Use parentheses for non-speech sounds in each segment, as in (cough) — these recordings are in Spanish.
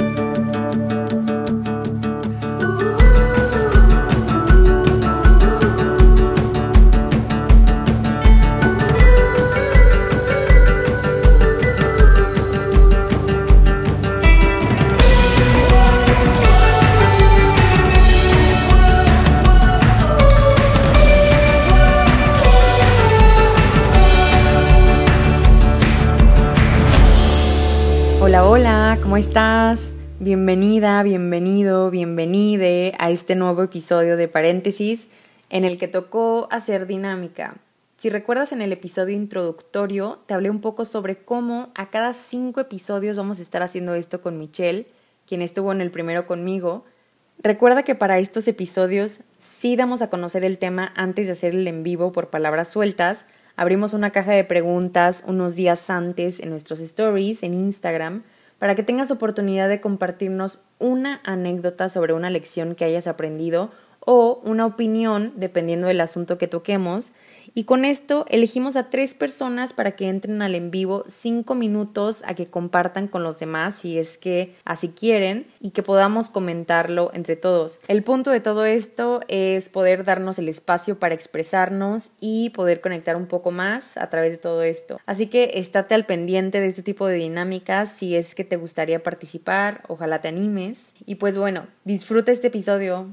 Hola, Bienvenido, bienvenide a este nuevo episodio de Paréntesis en el que tocó hacer dinámica. Si recuerdas en el episodio introductorio, te hablé un poco sobre cómo a cada cinco episodios vamos a estar haciendo esto con Michelle, quien estuvo en el primero conmigo. Recuerda que para estos episodios sí damos a conocer el tema antes de hacer el en vivo por palabras sueltas, Abrimos una caja de preguntas unos días antes en nuestros stories en Instagram para que tengas oportunidad de compartirnos una anécdota sobre una lección que hayas aprendido o una opinión dependiendo del asunto que toquemos y con esto elegimos a tres personas para que entren al en vivo cinco minutos a que compartan con los demás si es que así quieren y que podamos comentarlo entre todos. El punto de todo esto es poder darnos el espacio para expresarnos y poder conectar un poco más a través de todo esto. Así que estate al pendiente de este tipo de dinámicas si es que te gustaría participar, ojalá te animes. Y pues bueno, disfruta este episodio.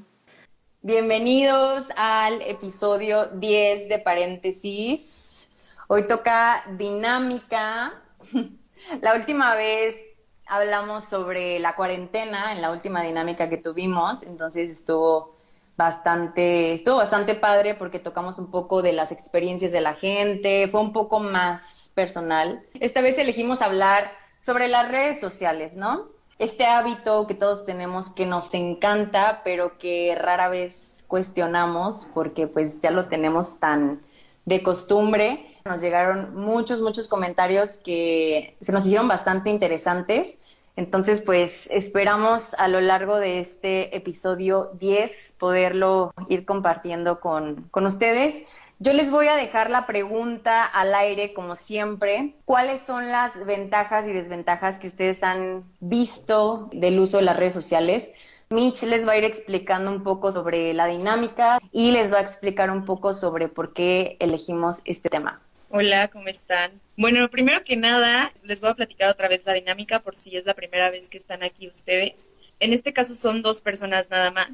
Bienvenidos al episodio 10 de paréntesis. Hoy toca dinámica. (laughs) La última vez hablamos sobre la cuarentena en la última dinámica que tuvimos, entonces estuvo bastante, estuvo bastante padre porque tocamos un poco de las experiencias de la gente, fue un poco más personal. Esta vez elegimos hablar sobre las redes sociales, ¿no? Este hábito que todos tenemos que nos encanta, pero que rara vez cuestionamos porque pues ya lo tenemos tan de costumbre. Nos llegaron muchos, muchos comentarios que se nos hicieron bastante interesantes. Entonces, pues esperamos a lo largo de este episodio 10 poderlo ir compartiendo con, con ustedes. Yo les voy a dejar la pregunta al aire, como siempre. ¿Cuáles son las ventajas y desventajas que ustedes han visto del uso de las redes sociales? Mitch les va a ir explicando un poco sobre la dinámica y les va a explicar un poco sobre por qué elegimos este tema. Hola, ¿cómo están? Bueno, primero que nada, les voy a platicar otra vez la dinámica por si es la primera vez que están aquí ustedes. En este caso son dos personas nada más.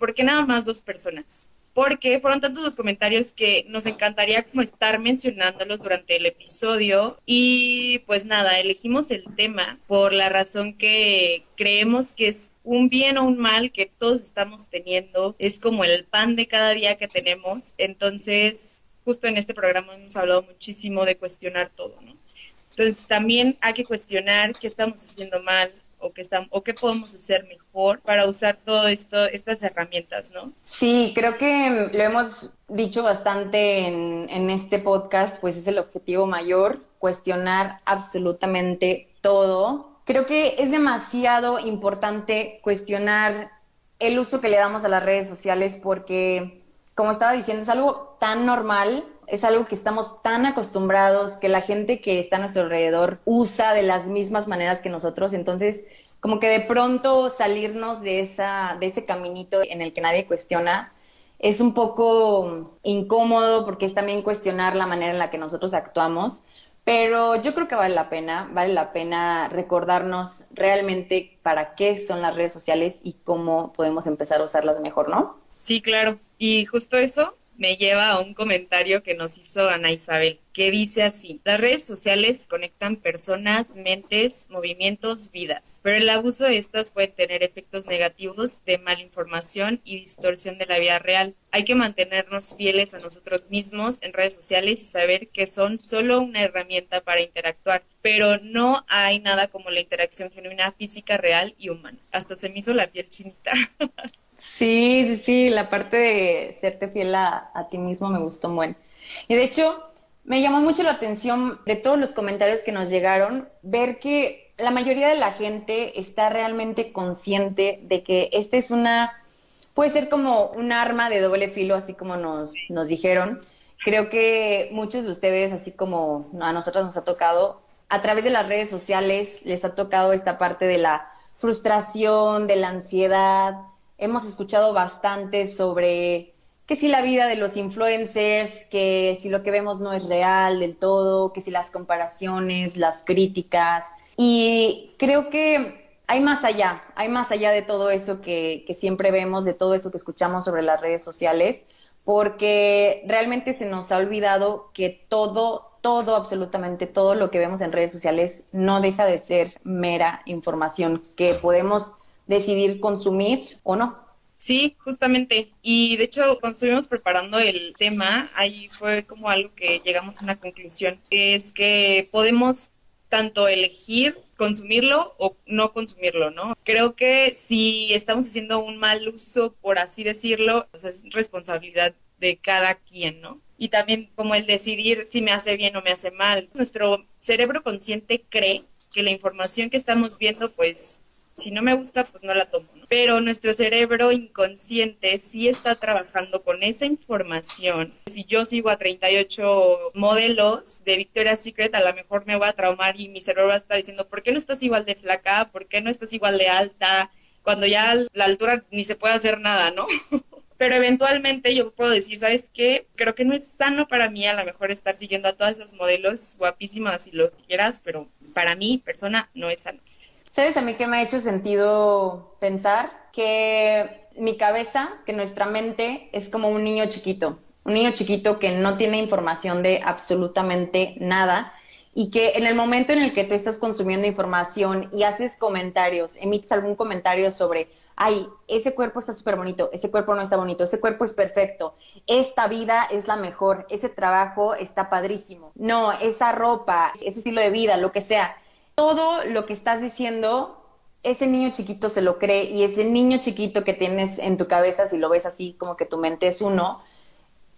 ¿Por qué nada más dos personas? Porque fueron tantos los comentarios que nos encantaría como estar mencionándolos durante el episodio. Y pues nada, elegimos el tema por la razón que creemos que es un bien o un mal que todos estamos teniendo, es como el pan de cada día que tenemos, entonces justo en este programa hemos hablado muchísimo de cuestionar todo, ¿no? Entonces también hay que cuestionar qué estamos haciendo mal, o qué, estamos, o qué podemos hacer mejor para usar todo esto, estas herramientas, ¿no? Sí, creo que lo hemos dicho bastante en, en este podcast, pues es el objetivo mayor, cuestionar absolutamente todo. Creo que es demasiado importante cuestionar el uso que le damos a las redes sociales porque, como estaba diciendo, es algo tan normal es algo que estamos tan acostumbrados, que la gente que está a nuestro alrededor usa de las mismas maneras que nosotros, entonces como que de pronto salirnos de, esa, de ese caminito en el que nadie cuestiona es un poco incómodo porque es también cuestionar la manera en la que nosotros actuamos, pero yo creo que vale la pena, vale la pena recordarnos realmente para qué son las redes sociales y cómo podemos empezar a usarlas mejor, ¿no? Sí, claro. Y justo eso me lleva a un comentario que nos hizo Ana Isabel, que dice así, las redes sociales conectan personas, mentes, movimientos, vidas, pero el abuso de estas puede tener efectos negativos de malinformación y distorsión de la vida real. Hay que mantenernos fieles a nosotros mismos en redes sociales y saber que son solo una herramienta para interactuar, pero no hay nada como la interacción genuina física, real y humana. Hasta se me hizo la piel chinita. (laughs) Sí, sí, la parte de serte fiel a, ti mismo me gustó muy. Y de hecho, me llamó mucho la atención de todos los comentarios que nos llegaron, ver que la mayoría de la gente está realmente consciente de que esta es una, puede ser como un arma de doble filo, así como nos, nos dijeron. Creo que muchos de ustedes, así como a nosotros nos ha tocado, a través de las redes sociales les ha tocado esta parte de la frustración, de la ansiedad. Hemos escuchado bastante sobre que si la vida de los influencers, que si lo que vemos no es real del todo, que si las comparaciones, las críticas. Y creo que hay más allá, hay más allá de todo eso que, que siempre vemos, de todo eso que escuchamos sobre las redes sociales, porque realmente se nos ha olvidado que todo, todo, absolutamente todo lo que vemos en redes sociales no deja de ser mera información que podemos decidir consumir o no. Sí, justamente. Y de hecho, cuando estuvimos preparando el tema, ahí fue como algo que llegamos a una conclusión, es que podemos tanto elegir consumirlo o no consumirlo, ¿no? Creo que si estamos haciendo un mal uso, por así decirlo, pues es responsabilidad de cada quien, ¿no? Y también como el decidir si me hace bien o me hace mal. Nuestro cerebro consciente cree que la información que estamos viendo, pues si no me gusta, pues no la tomo. ¿no? Pero nuestro cerebro inconsciente sí está trabajando con esa información. Si yo sigo a 38 modelos de Victoria's Secret, a lo mejor me voy a traumar y mi cerebro va a estar diciendo, ¿por qué no estás igual de flaca? ¿Por qué no estás igual de alta? Cuando ya la altura ni se puede hacer nada, ¿no? (laughs) pero eventualmente yo puedo decir, ¿sabes qué? Creo que no es sano para mí a lo mejor estar siguiendo a todas esas modelos guapísimas y lo que quieras, pero para mí, persona, no es sano. ¿Sabes a mí qué me ha hecho sentido pensar? Que mi cabeza, que nuestra mente es como un niño chiquito, un niño chiquito que no tiene información de absolutamente nada y que en el momento en el que tú estás consumiendo información y haces comentarios, emites algún comentario sobre, ay, ese cuerpo está súper bonito, ese cuerpo no está bonito, ese cuerpo es perfecto, esta vida es la mejor, ese trabajo está padrísimo, no, esa ropa, ese estilo de vida, lo que sea todo lo que estás diciendo, ese niño chiquito se lo cree y ese niño chiquito que tienes en tu cabeza, si lo ves así como que tu mente es uno,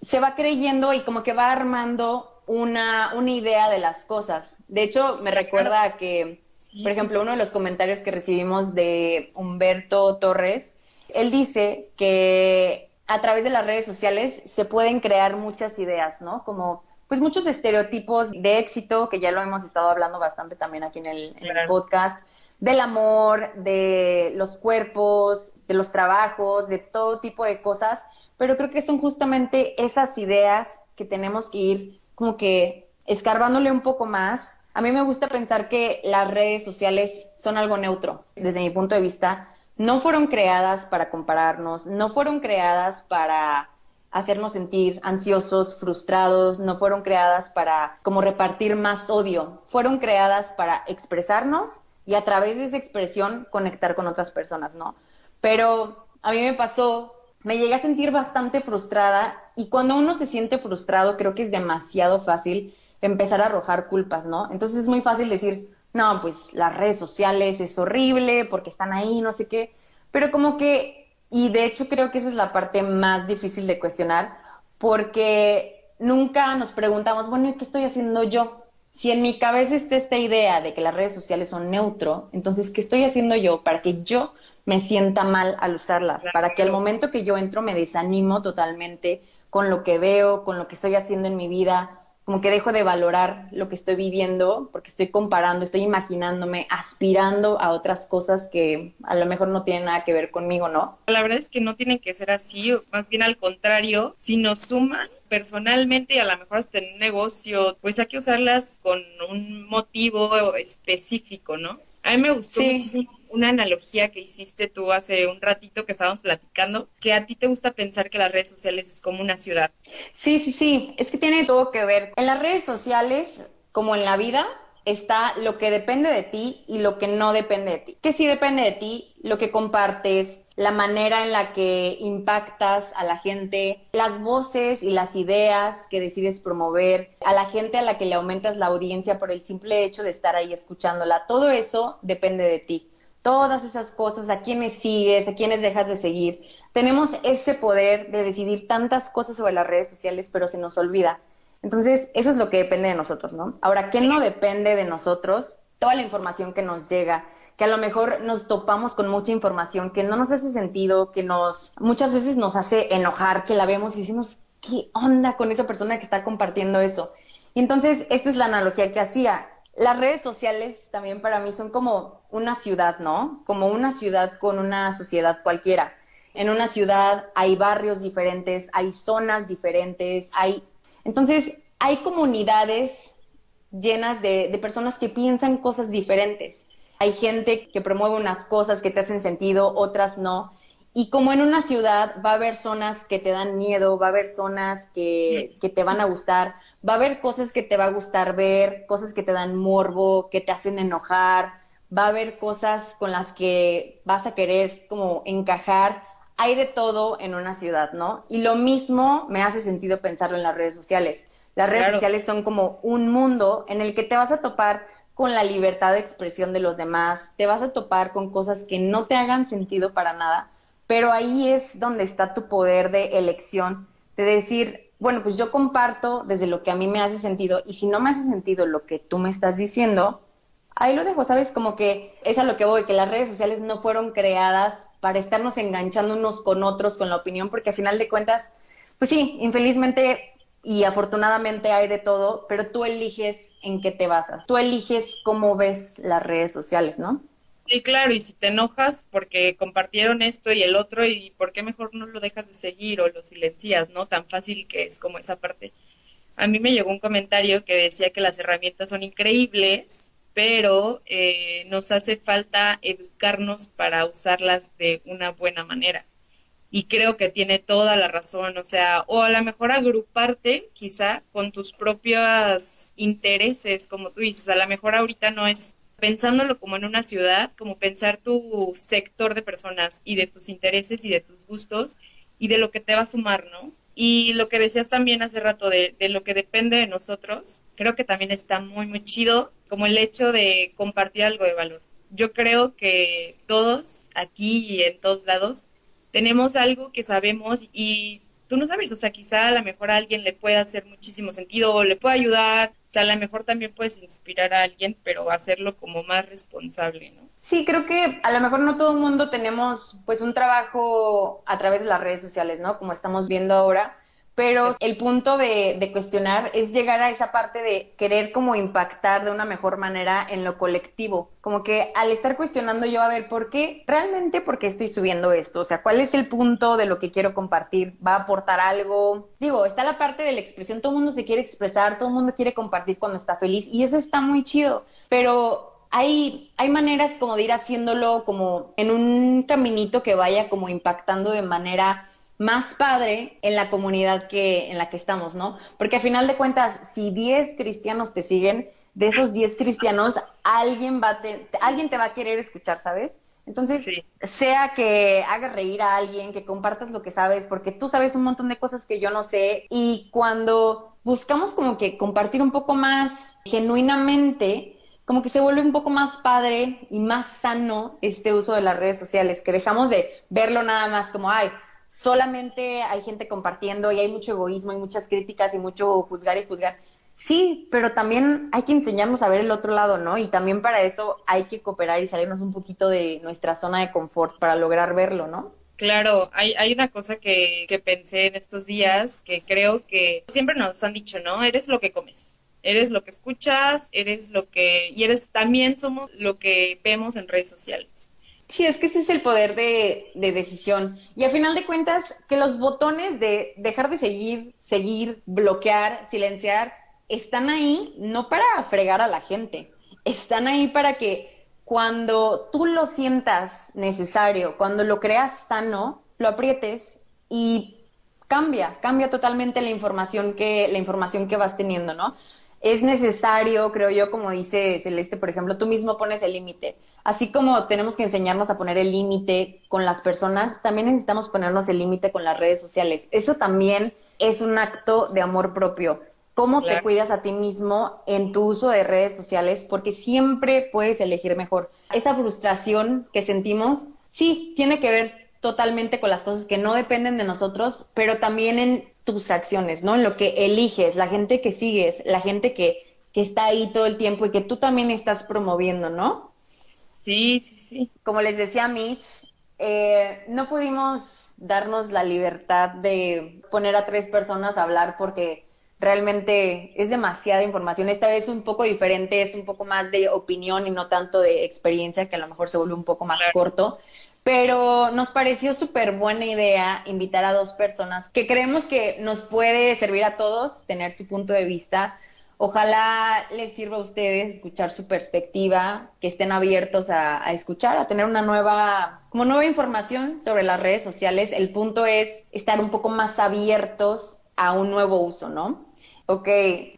se va creyendo y como que va armando una, una idea de las cosas. De hecho, me recuerda a que, por ejemplo, uno de los comentarios que recibimos de Humberto Torres, él dice que a través de las redes sociales se pueden crear muchas ideas, ¿no? Como pues muchos estereotipos de éxito, que ya lo hemos estado hablando bastante también aquí en el, podcast, del amor, de los cuerpos, de los trabajos, de todo tipo de cosas, pero creo que son justamente esas ideas que tenemos que ir como que escarbándole un poco más. A mí me gusta pensar que las redes sociales son algo neutro, desde mi punto de vista. No fueron creadas para compararnos, no fueron creadas para hacernos sentir ansiosos, frustrados, no fueron creadas para como repartir más odio, fueron creadas para expresarnos y a través de esa expresión conectar con otras personas, ¿no? Pero a mí me pasó, me llegué a sentir bastante frustrada y cuando uno se siente frustrado creo que es demasiado fácil empezar a arrojar culpas, ¿no? Entonces es muy fácil decir, no, pues las redes sociales es horrible porque están ahí, no sé qué, pero como que y de hecho creo que esa es la parte más difícil de cuestionar, porque nunca nos preguntamos, bueno, ¿y qué estoy haciendo yo? Si en mi cabeza está esta idea de que las redes sociales son neutro, entonces, ¿qué estoy haciendo yo para que yo me sienta mal al usarlas? Para que al momento que yo entro me desanimo totalmente con lo que veo, con lo que estoy haciendo en mi vida, como que dejo de valorar lo que estoy viviendo porque estoy comparando, estoy imaginándome, aspirando a otras cosas que a lo mejor no tienen nada que ver conmigo, ¿no? La verdad es que no tienen que ser así, más bien al contrario, si nos suman personalmente y a lo mejor hasta en un negocio, pues hay que usarlas con un motivo específico, ¿no? A mí me gustó muchísimo una analogía que hiciste tú hace un ratito que estábamos platicando, que a ti te gusta pensar que las redes sociales es como una ciudad. Sí, sí, sí, es que tiene todo que ver. En las redes sociales, como en la vida, está lo que depende de ti y lo que no depende de ti. Que sí depende de ti, lo que compartes, la manera en la que impactas a la gente, las voces y las ideas que decides promover, a la gente a la que le aumentas la audiencia por el simple hecho de estar ahí escuchándola. Todo eso depende de ti todas esas cosas, a quienes sigues, a quienes dejas de seguir. Tenemos ese poder de decidir tantas cosas sobre las redes sociales, pero se nos olvida. Entonces, eso es lo que depende de nosotros, ¿no? Ahora, ¿qué no depende de nosotros? Toda la información que nos llega, que a lo mejor nos topamos con mucha información que no nos hace sentido, que nos muchas veces nos hace enojar, que la vemos y decimos, ¿qué onda con esa persona que está compartiendo eso? Y entonces, esta es la analogía que hacía las redes sociales también para mí son como una ciudad, ¿no? Como una ciudad con una sociedad cualquiera. En una ciudad hay barrios diferentes, hay zonas diferentes, hay... Entonces, hay comunidades llenas de, personas que piensan cosas diferentes. Hay gente que promueve unas cosas que te hacen sentido, otras no. Y como en una ciudad va a haber zonas que te dan miedo, va a haber zonas que, que, te van a gustar, va a haber cosas que te va a gustar ver, cosas que te dan morbo, que te hacen enojar, va a haber cosas con las que vas a querer como encajar. Hay de todo en una ciudad, ¿no? Y lo mismo me hace sentido pensarlo en las redes sociales. Las redes sociales son como un mundo en el que te vas a topar con la libertad de expresión de los demás, te vas a topar con cosas que no te hagan sentido para nada, pero ahí es donde está tu poder de elección, de decir, bueno, pues yo comparto desde lo que a mí me hace sentido y si no me hace sentido lo que tú me estás diciendo, ahí lo dejo, ¿sabes? Como que es a lo que voy, que las redes sociales no fueron creadas para estarnos enganchando unos con otros con la opinión, porque al final de cuentas, pues sí, infelizmente y afortunadamente hay de todo, pero tú eliges en qué te basas, tú eliges cómo ves las redes sociales, ¿no? Sí, claro, y si te enojas porque compartieron esto y el otro, ¿y por qué mejor no lo dejas de seguir o lo silencias, no? Tan fácil que es como esa parte. A mí me llegó un comentario que decía que las herramientas son increíbles, pero eh, nos hace falta educarnos para usarlas de una buena manera. Y creo que tiene toda la razón, o sea, o a lo mejor agruparte quizá con tus propios intereses, como tú dices, a lo mejor ahorita no es pensándolo como en una ciudad, como pensar tu sector de personas y de tus intereses y de tus gustos y de lo que te va a sumar, ¿no? Y lo que decías también hace rato de, de, lo que depende de nosotros, creo que también está muy, muy chido, como el hecho de compartir algo de valor. Yo creo que todos, aquí y en todos lados, tenemos algo que sabemos y tú no sabes, o sea, quizá a lo mejor a alguien le pueda hacer muchísimo sentido o le pueda ayudar, o sea, a lo mejor también puedes inspirar a alguien, pero hacerlo como más responsable, ¿no? Sí, creo que a lo mejor no todo el mundo tenemos pues un trabajo a través de las redes sociales, ¿no? Como estamos viendo ahora, pero el punto de, de, cuestionar es llegar a esa parte de querer como impactar de una mejor manera en lo colectivo. Como que al estar cuestionando yo, a ver, ¿por qué? ¿Realmente por qué estoy subiendo esto? O sea, ¿cuál es el punto de lo que quiero compartir? ¿Va a aportar algo? Digo, está la parte de la expresión, todo el mundo se quiere expresar, todo el mundo quiere compartir cuando está feliz y eso está muy chido, pero hay, hay maneras como de ir haciéndolo como en un caminito que vaya como impactando de manera más padre en la comunidad que en la que estamos, ¿no? Porque a final de cuentas, si 10 cristianos te siguen, de esos 10 cristianos, alguien, va te, alguien te va a querer escuchar, ¿sabes? Entonces, sí. sea que hagas reír a alguien, que compartas lo que sabes, porque tú sabes un montón de cosas que yo no sé, y cuando buscamos como que compartir un poco más genuinamente, como que se vuelve un poco más padre y más sano este uso de las redes sociales, que dejamos de verlo nada más como, ay, solamente hay gente compartiendo y hay mucho egoísmo y muchas críticas y mucho juzgar y juzgar. Sí, pero también hay que enseñarnos a ver el otro lado, ¿no? Y también para eso hay que cooperar y salirnos un poquito de nuestra zona de confort para lograr verlo, ¿no? Claro, hay, hay una cosa que, que pensé en estos días que creo que siempre nos han dicho, ¿no? Eres lo que comes eres lo que escuchas, eres lo que, y eres también somos lo que vemos en redes sociales. Sí, es que ese es el poder de, de, decisión. Y a final de cuentas, que los botones de dejar de seguir, seguir, bloquear, silenciar, están ahí no para fregar a la gente, están ahí para que cuando tú lo sientas necesario, cuando lo creas sano, lo aprietes y cambia, cambia totalmente la información que, la información que vas teniendo, ¿no? Es necesario, creo yo, como dice Celeste, por ejemplo, tú mismo pones el límite. Así como tenemos que enseñarnos a poner el límite con las personas, también necesitamos ponernos el límite con las redes sociales. Eso también es un acto de amor propio. Cómo claro. te cuidas a ti mismo en tu uso de redes sociales, porque siempre puedes elegir mejor. Esa frustración que sentimos, sí, tiene que ver totalmente con las cosas que no dependen de nosotros, pero también en tus acciones, ¿no? En lo que eliges, la gente que sigues, la gente que, que está ahí todo el tiempo y que tú también estás promoviendo, ¿no? Sí, sí, sí. Como les decía Mitch, eh, no pudimos darnos la libertad de poner a tres personas a hablar porque realmente es demasiada información. Esta vez un poco diferente, es un poco más de opinión y no tanto de experiencia, que a lo mejor se vuelve un poco más corto. Pero nos pareció súper buena idea invitar a dos personas que creemos que nos puede servir a todos tener su punto de vista. Ojalá les sirva a ustedes escuchar su perspectiva, que estén abiertos a, a, escuchar, a tener una nueva, como nueva información sobre las redes sociales. El punto es estar un poco más abiertos a un nuevo uso, ¿no? Ok,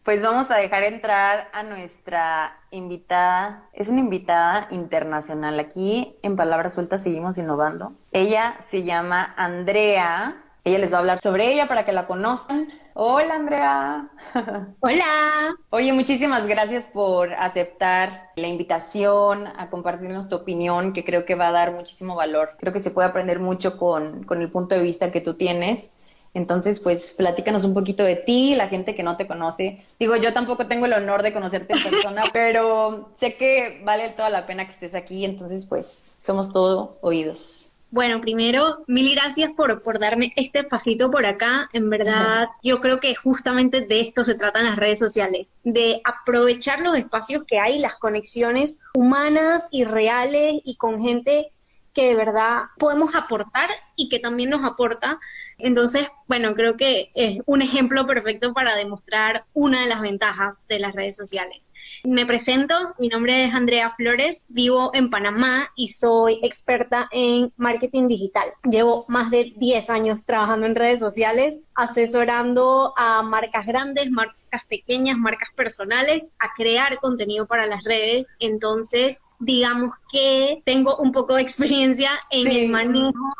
pues vamos a dejar entrar a nuestra invitada. Es una invitada internacional. Aquí en Palabras Sueltas seguimos innovando. Ella se llama Andrea. Ella les va a hablar sobre ella para que la conozcan. Hola Andrea. (laughs) Hola. Oye, muchísimas gracias por aceptar la invitación a compartirnos tu opinión, que creo que va a dar muchísimo valor. Creo que se puede aprender mucho con, con el punto de vista que tú tienes. Entonces, pues platícanos un poquito de ti, la gente que no te conoce. Digo, yo tampoco tengo el honor de conocerte en persona, (laughs) pero sé que vale toda la pena que estés aquí, entonces, pues somos todo oídos. Bueno, primero, mil gracias por, por darme este pasito por acá. En verdad, yo creo que justamente de esto se tratan las redes sociales, de aprovechar los espacios que hay, las conexiones humanas y reales y con gente que de verdad podemos aportar y que también nos aporta. Entonces, bueno, creo que es un ejemplo perfecto para demostrar una de las ventajas de las redes sociales. Me presento, mi nombre es Andrea Flores, vivo en Panamá y soy experta en marketing digital. Llevo más de 10 años trabajando en redes sociales, asesorando a marcas grandes, marcas pequeñas, marcas personales, a crear contenido para las redes. Entonces, digamos que tengo un poco de experiencia en el manejo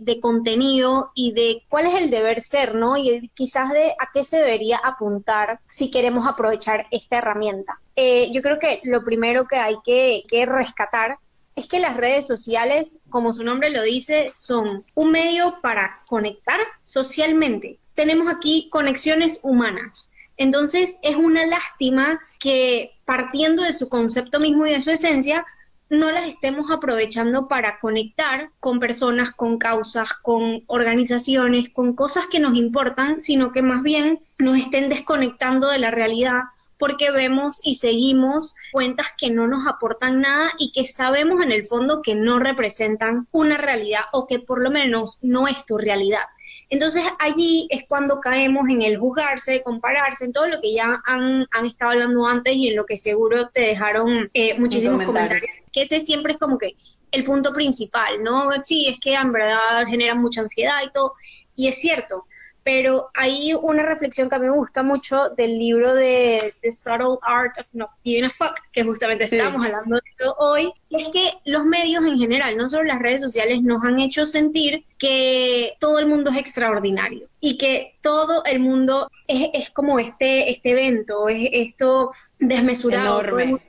de, contenido y de cuál es el deber ser, ¿no? Y quizás de a qué se debería apuntar si queremos aprovechar esta herramienta. Eh, yo creo que lo primero que hay que, que rescatar es que las redes sociales, como su nombre lo dice, son un medio para conectar socialmente. Tenemos aquí conexiones humanas. Entonces es una lástima que partiendo de su concepto mismo y de su esencia, no las estemos aprovechando para conectar con personas, con causas, con organizaciones, con cosas que nos importan, sino que más bien nos estén desconectando de la realidad porque vemos y seguimos cuentas que no nos aportan nada y que sabemos en el fondo que no representan una realidad o que por lo menos no es tu realidad. Entonces allí es cuando caemos en el juzgarse, compararse, en todo lo que ya han, han estado hablando antes y en lo que seguro te dejaron eh, muchísimos comentarios. Que ese siempre es como que el punto principal, ¿no? Sí, es que en verdad genera mucha ansiedad y todo. Y es cierto, pero hay una reflexión que a mí me gusta mucho del libro de The Subtle Art of Not Giving a Fuck, que justamente estamos hablando de eso hoy, y es que los medios en general, no solo las redes sociales, nos han hecho sentir que todo el mundo es extraordinario y que todo el mundo es, es como este, este evento, es esto desmesurado,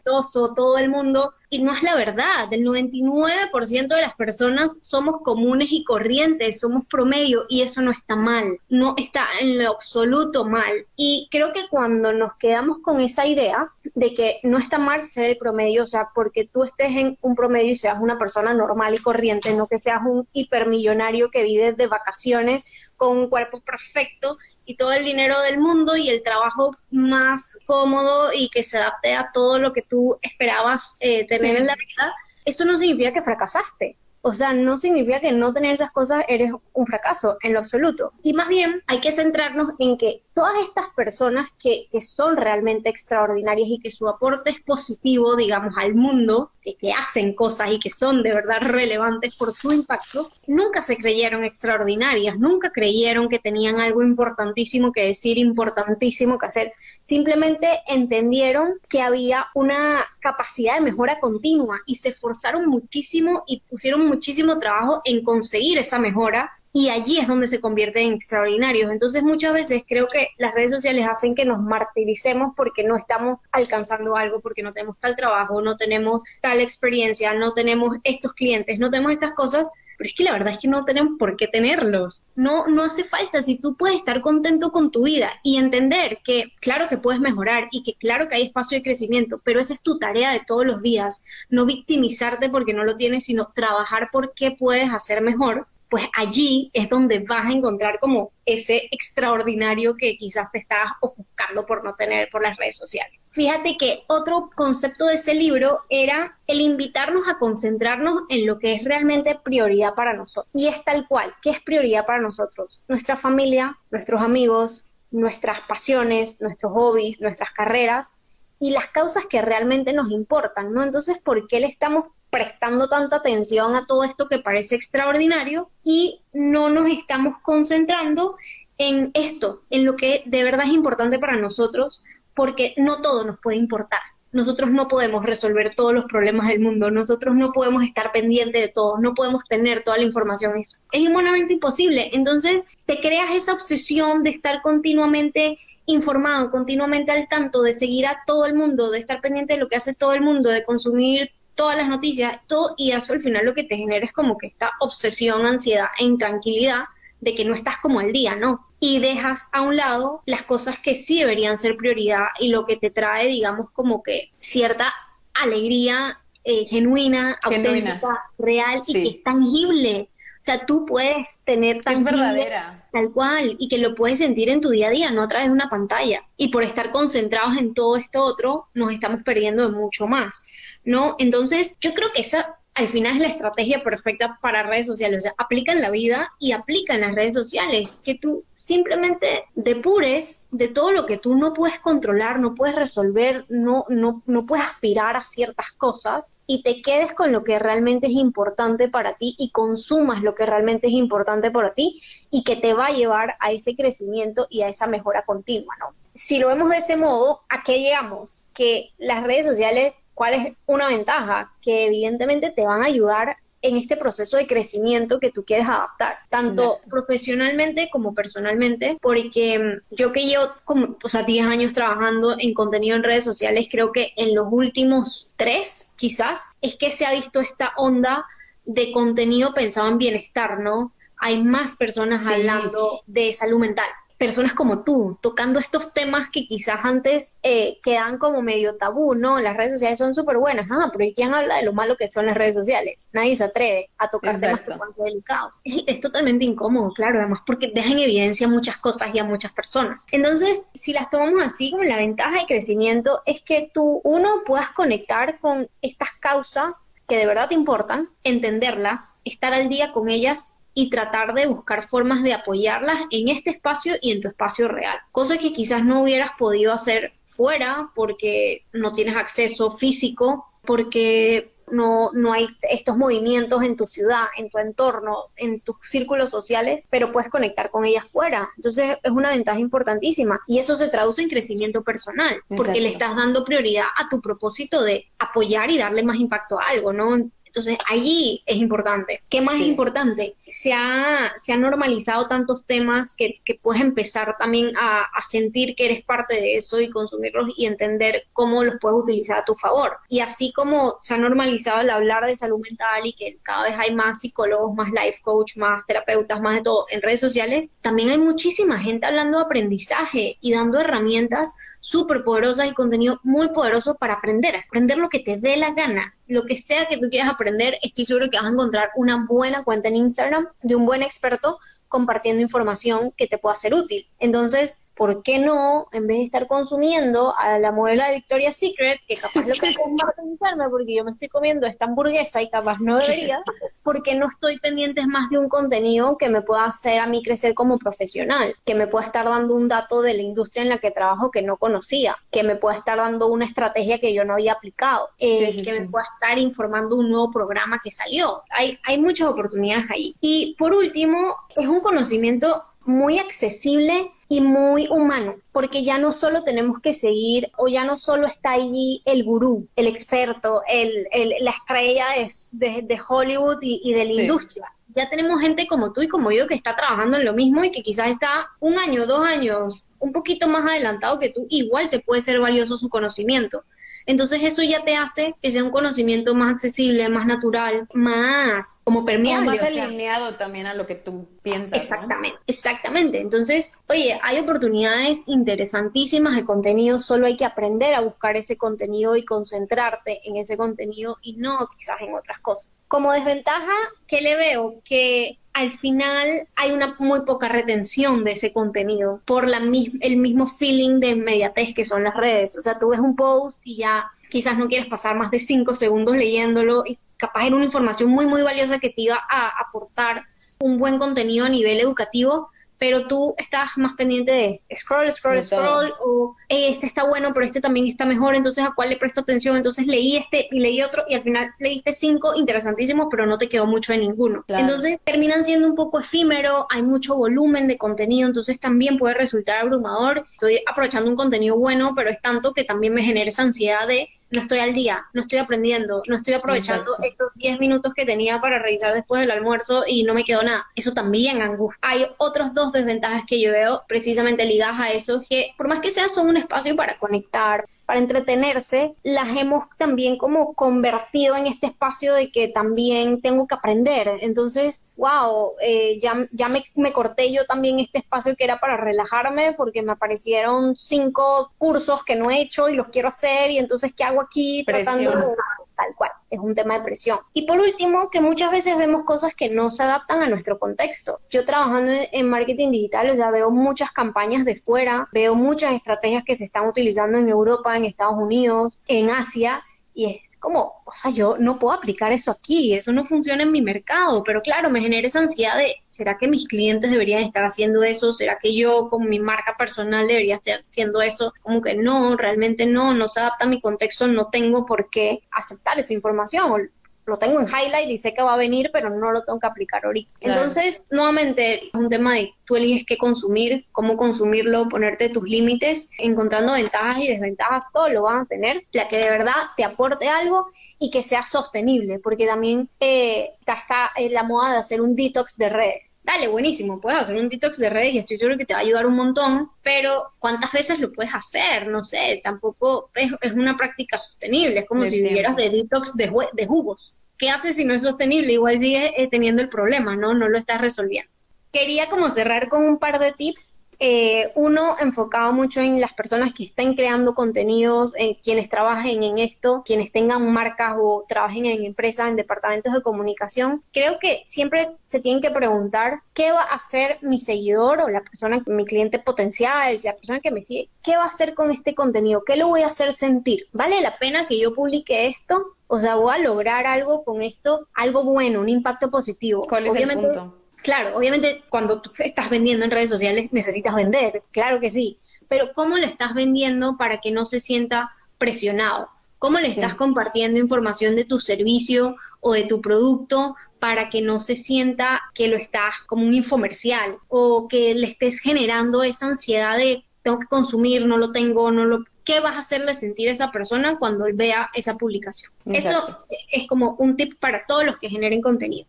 todo, todo el mundo y no es la verdad. El 99% de las personas somos comunes y corrientes, somos promedio y eso no está mal, no está en lo absoluto mal. Y creo que cuando nos quedamos con esa idea de que no está mal ser el promedio, o sea, porque tú estés en un promedio y seas una persona normal y corriente, no que seas un hipermillonario que vive de vacaciones con un cuerpo perfecto y todo el dinero del mundo y el trabajo más cómodo y que se adapte a todo lo que tú esperabas eh, tener en la vida, eso no significa que fracasaste. O sea, no significa que no tener esas cosas eres un fracaso en lo absoluto. Y más bien hay que centrarnos en que todas estas personas que, son realmente extraordinarias y que su aporte es positivo, digamos, al mundo, que hacen cosas y que son de verdad relevantes por su impacto, nunca se creyeron extraordinarias, nunca creyeron que tenían algo importantísimo que decir, importantísimo que hacer. Simplemente entendieron que había una capacidad de mejora continua y se esforzaron muchísimo y pusieron muchísimo trabajo en conseguir esa mejora y allí es donde se convierten en extraordinarios. Entonces muchas veces creo que las redes sociales hacen que nos martiricemos porque no estamos alcanzando algo, porque no tenemos tal trabajo, no tenemos tal experiencia, no tenemos estos clientes, no tenemos estas cosas, pero es que la verdad es que no tenemos por qué tenerlos. No, no hace falta si tú puedes estar contento con tu vida y entender que claro que puedes mejorar y que claro que hay espacio de crecimiento, pero esa es tu tarea de todos los días, no victimizarte porque no lo tienes, sino trabajar por qué puedes hacer mejor pues allí es donde vas a encontrar como ese extraordinario que quizás te estás ofuscando por no tener por las redes sociales. Fíjate que otro concepto de ese libro era el invitarnos a concentrarnos en lo que es realmente prioridad para nosotros. Y es tal cual, ¿qué es prioridad para nosotros? Nuestra familia, nuestros amigos, nuestras pasiones, nuestros hobbies, nuestras carreras y las causas que realmente nos importan, ¿no? Entonces, ¿por qué le estamos prestando tanta atención a todo esto que parece extraordinario y no nos estamos concentrando en esto, en lo que de verdad es importante para nosotros, porque no todo nos puede importar. Nosotros no podemos resolver todos los problemas del mundo, nosotros no podemos estar pendientes de todo, no podemos tener toda la información. Es, es humanamente imposible. Entonces te creas esa obsesión de estar continuamente informado, continuamente al tanto, de seguir a todo el mundo, de estar pendiente de lo que hace todo el mundo, de consumir todas las noticias, todo, y eso al final lo que te genera es como que esta obsesión, ansiedad e intranquilidad de que no estás como al día, ¿no? Y dejas a un lado las cosas que sí deberían ser prioridad y lo que te trae, digamos, como que cierta alegría eh, genuina, auténtica, real y que es tangible. O sea, tú puedes tener tan verdadera. tal cual y que lo puedes sentir en tu día a día, no a través de una pantalla. Y por estar concentrados en todo esto otro, nos estamos perdiendo de mucho más, ¿no? Entonces, yo creo que esa al final es la estrategia perfecta para redes sociales. O sea, aplica en la vida y aplica en las redes sociales. Que tú simplemente depures de todo lo que tú no puedes controlar, no puedes resolver, no, no, no puedes aspirar a ciertas cosas y te quedes con lo que realmente es importante para ti y consumas lo que realmente es importante para ti y que te va a llevar a ese crecimiento y a esa mejora continua. Si lo vemos de ese modo, ¿a qué llegamos? Que las redes sociales ¿Cuál es una ventaja? Que evidentemente te van a ayudar en este proceso de crecimiento que tú quieres adaptar, tanto profesionalmente como personalmente, porque mm, yo que llevo como, o sea, 10 años trabajando en contenido en redes sociales, creo que en los últimos tres, quizás, es que se ha visto esta onda de contenido pensado en bienestar, ¿no? Hay más personas hablando de salud mental personas como tú, tocando estos temas que quizás antes eh, quedan como medio tabú, ¿no? Las redes sociales son súper buenas, ah, pero ¿y quién habla de lo malo que son las redes sociales? Nadie se atreve a tocar temas que puedan ser delicados. Es, totalmente incómodo, claro, además, porque deja en evidencia muchas cosas y a muchas personas. Entonces, si las tomamos así, como la ventaja de crecimiento es que tú, uno, puedas conectar con estas causas que de verdad te importan, entenderlas, estar al día con ellas y tratar de buscar formas de apoyarlas en este espacio y en tu espacio real. Cosas que quizás no hubieras podido hacer fuera porque no tienes acceso físico, porque no, no hay estos movimientos en tu ciudad, en tu entorno, en tus círculos sociales, pero puedes conectar con ellas fuera. Entonces es una ventaja importantísima y eso se traduce en crecimiento personal, porque le estás dando prioridad a tu propósito de apoyar y darle más impacto a algo, ¿no? Entonces, allí es importante. ¿Qué más es importante? Se ha, se ha normalizado tantos temas que, que puedes empezar también a, a, sentir que eres parte de eso y consumirlos y entender cómo los puedes utilizar a tu favor. Y así como se ha normalizado el hablar de salud mental y que cada vez hay más psicólogos, más life coach, más terapeutas, más de todo en redes sociales, también hay muchísima gente hablando de aprendizaje y dando herramientas súper poderosas y contenido muy poderoso para aprender, aprender lo que te dé la gana, lo que sea que tú quieras aprender, estoy seguro que vas a encontrar una buena cuenta en Instagram de un buen experto compartiendo información que te pueda ser útil. Entonces, ¿por qué no, en vez de estar consumiendo a la modelo de Victoria's Secret, que capaz lo que es martirizarme porque yo me estoy comiendo esta hamburguesa y capaz no debería, porque no estoy pendiente más de un contenido que me pueda hacer a mí crecer como profesional, que me pueda estar dando un dato de la industria en la que trabajo que no conocía, que me pueda estar dando una estrategia que yo no había aplicado, eh, que me pueda estar informando un nuevo programa que salió. Hay, hay muchas oportunidades ahí. Y por último, es un conocimiento muy accesible y muy humano, porque ya no solo tenemos que seguir o ya no solo está allí el gurú, el experto, el, la estrella de, de, Hollywood y, de la industria. Ya tenemos gente como tú y como yo que está trabajando en lo mismo y que quizás está un año, dos años, un poquito más adelantado que tú, igual te puede ser valioso su conocimiento. Entonces eso ya te hace que sea un conocimiento más accesible, más natural, más como permeable. más alineado también a lo que tú piensas. Exactamente, exactamente. Entonces, oye, hay oportunidades interesantísimas de contenido, solo hay que aprender a buscar ese contenido y concentrarte en ese contenido y no quizás en otras cosas. Como desventaja, ¿qué le veo? Que al final hay una muy poca retención de ese contenido por la, el mismo feeling de inmediatez que son las redes. O sea, tú ves un post y ya quizás no quieres pasar más de cinco segundos leyéndolo y capaz era una información muy, muy valiosa que te iba a aportar un buen contenido a nivel educativo, pero tú estás más pendiente de scroll, scroll, scroll, o este está bueno, pero este también está mejor, entonces a cuál le presto atención, entonces leí este y leí otro y al final leíste cinco interesantísimos, pero no te quedó mucho de ninguno. Entonces terminan siendo un poco efímero, hay mucho volumen de contenido, entonces también puede resultar abrumador. Estoy aprovechando un contenido bueno, pero es tanto que también me genera esa ansiedad de no estoy al día, no estoy aprendiendo, no estoy aprovechando estos 10 minutos que tenía para revisar después del almuerzo y no me quedó nada. Eso también angustia. Hay otras dos desventajas que yo veo precisamente ligadas a eso, que por más que sea son un espacio para conectar, para entretenerse, las hemos también como convertido en este espacio de que también tengo que aprender. Entonces, wow, eh, ya, ya me, me corté yo también este espacio que era para relajarme porque me aparecieron cinco cursos que no he hecho y los quiero hacer y entonces, ¿qué hago? Aquí tratando tal cual, es un tema de presión. Y por último, que muchas veces vemos cosas que no se adaptan a nuestro contexto. Yo trabajando en marketing digital, ya veo muchas campañas de fuera, veo muchas estrategias que se están utilizando en Europa, en Estados Unidos, en Asia, y es como, o sea, yo no puedo aplicar eso aquí, eso no funciona en mi mercado, pero claro, me genera esa ansiedad de, ¿será que mis clientes deberían estar haciendo eso? ¿Será que yo con mi marca personal debería estar haciendo eso? Como que no, realmente no, no se adapta a mi contexto, no tengo por qué aceptar esa información lo tengo en highlight y sé que va a venir, pero no lo tengo que aplicar ahorita. Entonces, nuevamente, es un tema de tú eliges qué consumir, cómo consumirlo, ponerte tus límites, encontrando ventajas y desventajas, todo lo van a tener, la que de verdad te aporte algo y que sea sostenible, porque también eh, está en la moda de hacer un detox de redes. Dale, buenísimo, puedes hacer un detox de redes y estoy seguro que te va a ayudar un montón, pero ¿cuántas veces lo puedes hacer? No sé, tampoco es, una práctica sostenible, es como si vivieras de detox de, de jugos. ¿Qué haces si no es sostenible? Igual sigue eh, teniendo el problema, ¿no? No lo estás resolviendo. Quería como cerrar con un par de tips. Eh, uno enfocado mucho en las personas que estén creando contenidos, en quienes trabajen en esto, quienes tengan marcas o trabajen en empresas, en departamentos de comunicación. Creo que siempre se tienen que preguntar qué va a hacer mi seguidor o la persona, mi cliente potencial, la persona que me sigue, qué va a hacer con este contenido, qué lo voy a hacer sentir. ¿Vale la pena que yo publique esto? O sea, voy a lograr algo con esto, algo bueno, un impacto positivo. ¿Cuál es obviamente, el punto? Claro, obviamente cuando tú estás vendiendo en redes sociales necesitas vender, claro que sí, pero ¿cómo le estás vendiendo para que no se sienta presionado? ¿Cómo le estás compartiendo información de tu servicio o de tu producto para que no se sienta que lo estás como un infomercial o que le estés generando esa ansiedad de tengo que consumir, no lo tengo, no lo qué vas a hacerle sentir a esa persona cuando él vea esa publicación. Eso es como un tip para todos los que generen contenido.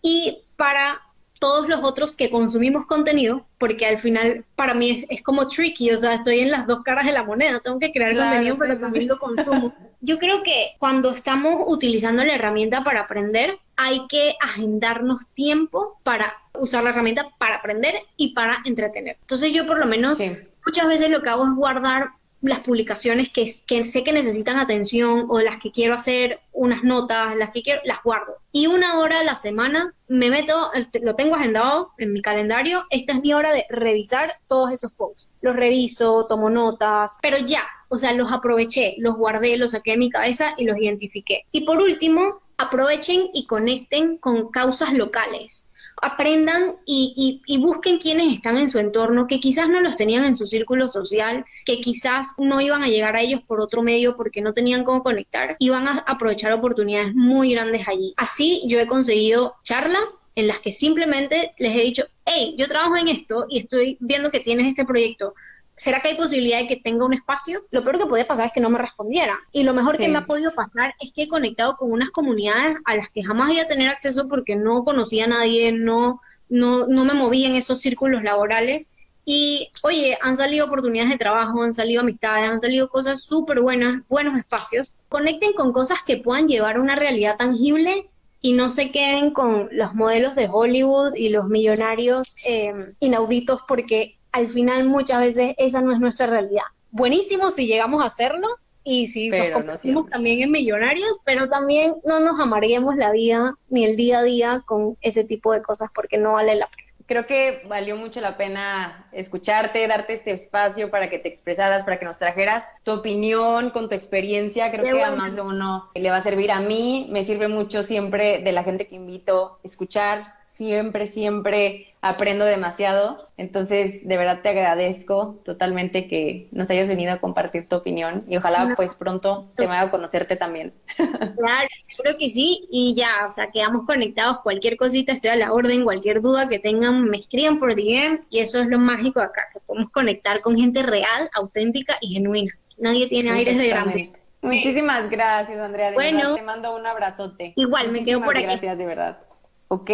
Y para todos los otros que consumimos contenido, porque al final para mí es, como tricky, o sea, estoy en las dos caras de la moneda, tengo que crear contenido, pero también lo consumo. (laughs) Yo creo que cuando estamos utilizando la herramienta para aprender, hay que agendarnos tiempo para usar la herramienta para aprender y para entretener. Entonces yo por lo menos muchas veces lo que hago es guardar las publicaciones que, sé que necesitan atención o las que quiero hacer unas notas, las que quiero, las guardo. Y una hora a la semana me meto, lo tengo agendado en mi calendario, esta es mi hora de revisar todos esos posts. Los reviso, tomo notas, pero ya, o sea, los aproveché, los guardé, los saqué de mi cabeza y los identifiqué. Y por último, aprovechen y conecten con causas locales aprendan y, busquen quienes están en su entorno, que quizás no los tenían en su círculo social, que quizás no iban a llegar a ellos por otro medio porque no tenían cómo conectar y van a aprovechar oportunidades muy grandes allí. Así yo he conseguido charlas en las que simplemente les he dicho, hey, yo trabajo en esto y estoy viendo que tienes este proyecto. ¿Será que hay posibilidad de que tenga un espacio? Lo peor que puede pasar es que no me respondiera. Y lo mejor que me ha podido pasar es que he conectado con unas comunidades a las que jamás iba a tener acceso porque no conocía a nadie, no, no, no me movía en esos círculos laborales. Y, oye, han salido oportunidades de trabajo, han salido amistades, han salido cosas súper buenas, buenos espacios. Conecten con cosas que puedan llevar a una realidad tangible y no se queden con los modelos de Hollywood y los millonarios eh, inauditos porque al final muchas veces esa no es nuestra realidad. Buenísimo si llegamos a hacerlo, y sí, nos convertimos también en millonarios, pero también no nos amarguemos la vida ni el día a día con ese tipo de cosas porque no vale la pena creo que valió mucho la pena escucharte, darte este espacio para que te expresaras, para que nos trajeras tu opinión con tu experiencia. Creo que a más de uno le va a servir a mí, me sirve mucho siempre de la gente que invito escuchar siempre, siempre aprendo demasiado. Entonces, de verdad te agradezco totalmente que nos hayas venido a compartir tu opinión y ojalá pues pronto se me haga a conocerte también. (laughs) Claro, seguro que sí. Y ya, o sea, quedamos conectados. Cualquier cosita, estoy a la orden. Cualquier duda que tengan, me escriban por DM. Y eso es lo mágico acá, que podemos conectar con gente real, auténtica y genuina. Nadie tiene aires de grandeza. Muchísimas gracias, Andrea. bueno, te mando un abrazote. Igual, me quedo por aquí. Gracias, de verdad. Ok,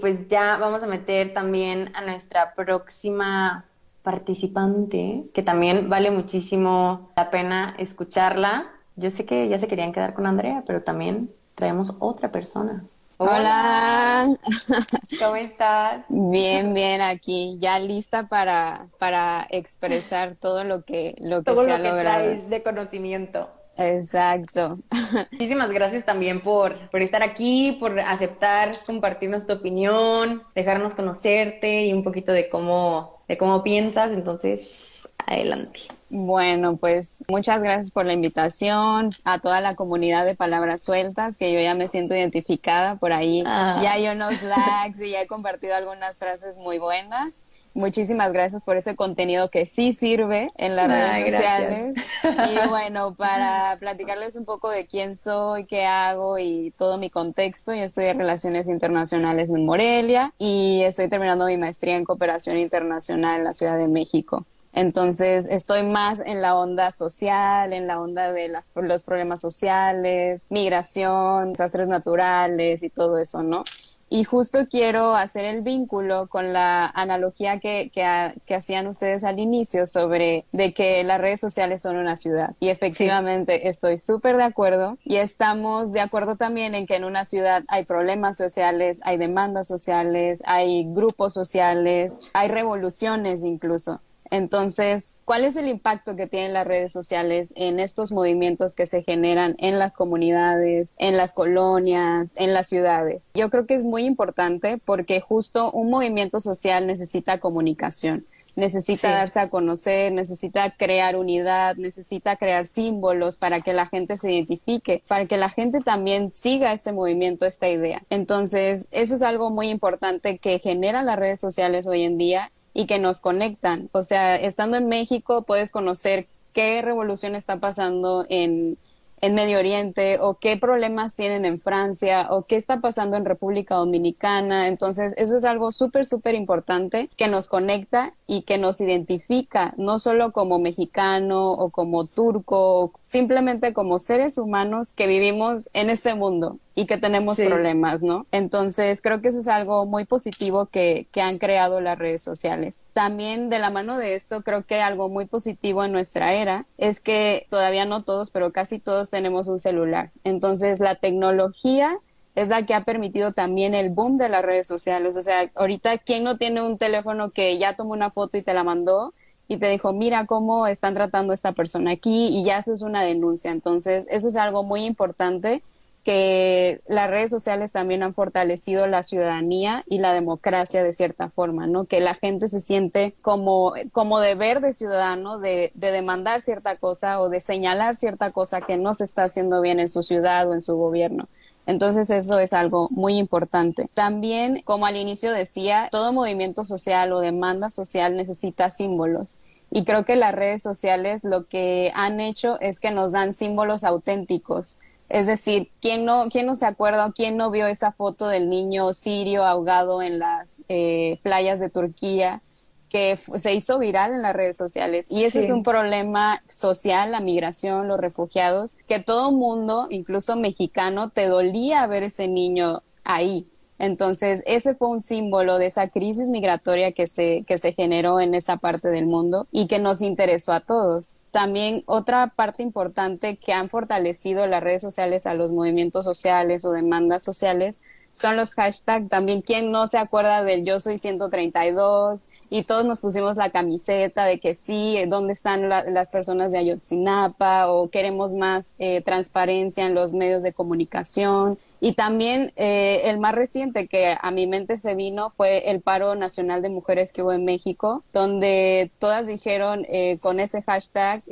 pues ya vamos a meter también a nuestra próxima participante, que también vale muchísimo la pena escucharla. Yo sé que ya se querían quedar con Andrea, pero también traemos otra persona. Hola. ¿Cómo estás? Bien, bien, aquí, ya lista para, para expresar todo lo que, lo que se ha logrado. de conocimiento. Exacto. Muchísimas gracias también por, por estar aquí, por aceptar compartirnos tu opinión, dejarnos conocerte y un poquito de cómo, de cómo piensas. Entonces, adelante. Bueno, pues muchas gracias por la invitación a toda la comunidad de Palabras Sueltas, que yo ya me siento identificada por ahí. Ah. Ya hay unos likes y ya he compartido algunas frases muy buenas. Muchísimas gracias por ese contenido que sí sirve en las redes sociales. (laughs) Y bueno, para platicarles un poco de quién soy, qué hago y todo mi contexto, yo estoy en Relaciones Internacionales en Morelia y estoy terminando mi maestría en Cooperación Internacional en la Ciudad de México. Entonces estoy más en la onda social, en la onda de las, los problemas sociales, migración, desastres naturales y todo eso, ¿no? Y justo quiero hacer el vínculo con la analogía que, que, hacían ustedes al inicio sobre de que las redes sociales son una ciudad. Y efectivamente estoy súper de acuerdo. Y estamos de acuerdo también en que en una ciudad hay problemas sociales, hay demandas sociales, hay grupos sociales, hay revoluciones incluso. Entonces, ¿cuál es el impacto que tienen las redes sociales en estos movimientos que se generan en las comunidades, en las colonias, en las ciudades? Yo creo que es muy importante porque justo un movimiento social necesita comunicación necesita darse a conocer, necesita crear unidad, necesita crear símbolos para que la gente se identifique, para que la gente también siga este movimiento, esta idea. Entonces, eso es algo muy importante que generan las redes sociales hoy en día y que nos conectan. O sea, estando en México puedes conocer qué revolución está pasando en, en Medio Oriente o qué problemas tienen en Francia o qué está pasando en República Dominicana. Entonces, eso es algo súper, súper importante que nos conecta y que nos identifica, no solo como mexicano o como turco, simplemente como seres humanos que vivimos en este mundo y que tenemos problemas, ¿no? Entonces, creo que eso es algo muy positivo que, que han creado las redes sociales. También de la mano de esto, creo que algo muy positivo en nuestra era es que todavía no todos, pero casi todos tenemos un celular. Entonces, la tecnología es la que ha permitido también el boom de las redes sociales. O sea, ahorita, ¿quién no tiene un teléfono que ya tomó una foto y te la mandó? y te dijo, mira cómo están tratando a esta persona aquí y ya haces una denuncia. Entonces, eso es algo muy importante que las redes sociales también han fortalecido la ciudadanía y la democracia de cierta forma, ¿no? Que la gente se siente como, como deber de ciudadano de, de demandar cierta cosa o de señalar cierta cosa que no se está haciendo bien en su ciudad o en su gobierno. Entonces eso es algo muy importante. También, como al inicio decía, todo movimiento social o demanda social necesita símbolos. Y creo que las redes sociales lo que han hecho es que nos dan símbolos auténticos es decir, ¿quién no, quién no se acuerda o quién no vio esa foto del niño sirio ahogado en las eh, playas de Turquía que se hizo viral en las redes sociales? Y ese es un problema social, la migración, los refugiados, que todo mundo, incluso mexicano, te dolía ver ese niño ahí. Entonces, ese fue un símbolo de esa crisis migratoria que se, que se generó en esa parte del mundo y que nos interesó a todos. También otra parte importante que han fortalecido las redes sociales a los movimientos sociales o demandas sociales son los hashtags. También, ¿quién no se acuerda del yo soy 132? Y todos nos pusimos la camiseta de que sí, ¿dónde están las personas de Ayotzinapa? o queremos más eh, transparencia en los medios de comunicación. Y también eh, el más reciente que a mi mente se vino fue el paro nacional de mujeres que hubo en México, donde todas dijeron eh, con ese hashtag